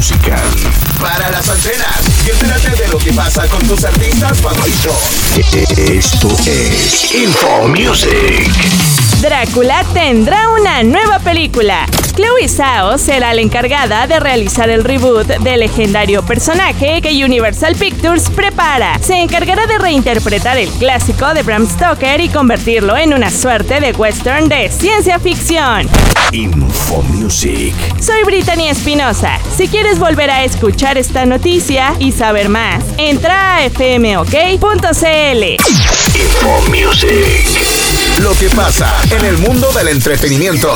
musical. Para las antenas y entérate de lo que pasa con tus artistas favoritos. Esto es Info Music. Drácula tendrá una nueva película. Chloe Zhao será la encargada de realizar el reboot del legendario personaje que Universal Pictures prepara. Se encargará de reinterpretar el clásico de Bram Stoker y convertirlo en una suerte de western de ciencia ficción. Info Music. Soy Brittany Espinosa. Si quieres volver a escuchar esta noticia y saber más, entra a fmok.cl. Info Music. Lo que pasa en el mundo del entretenimiento.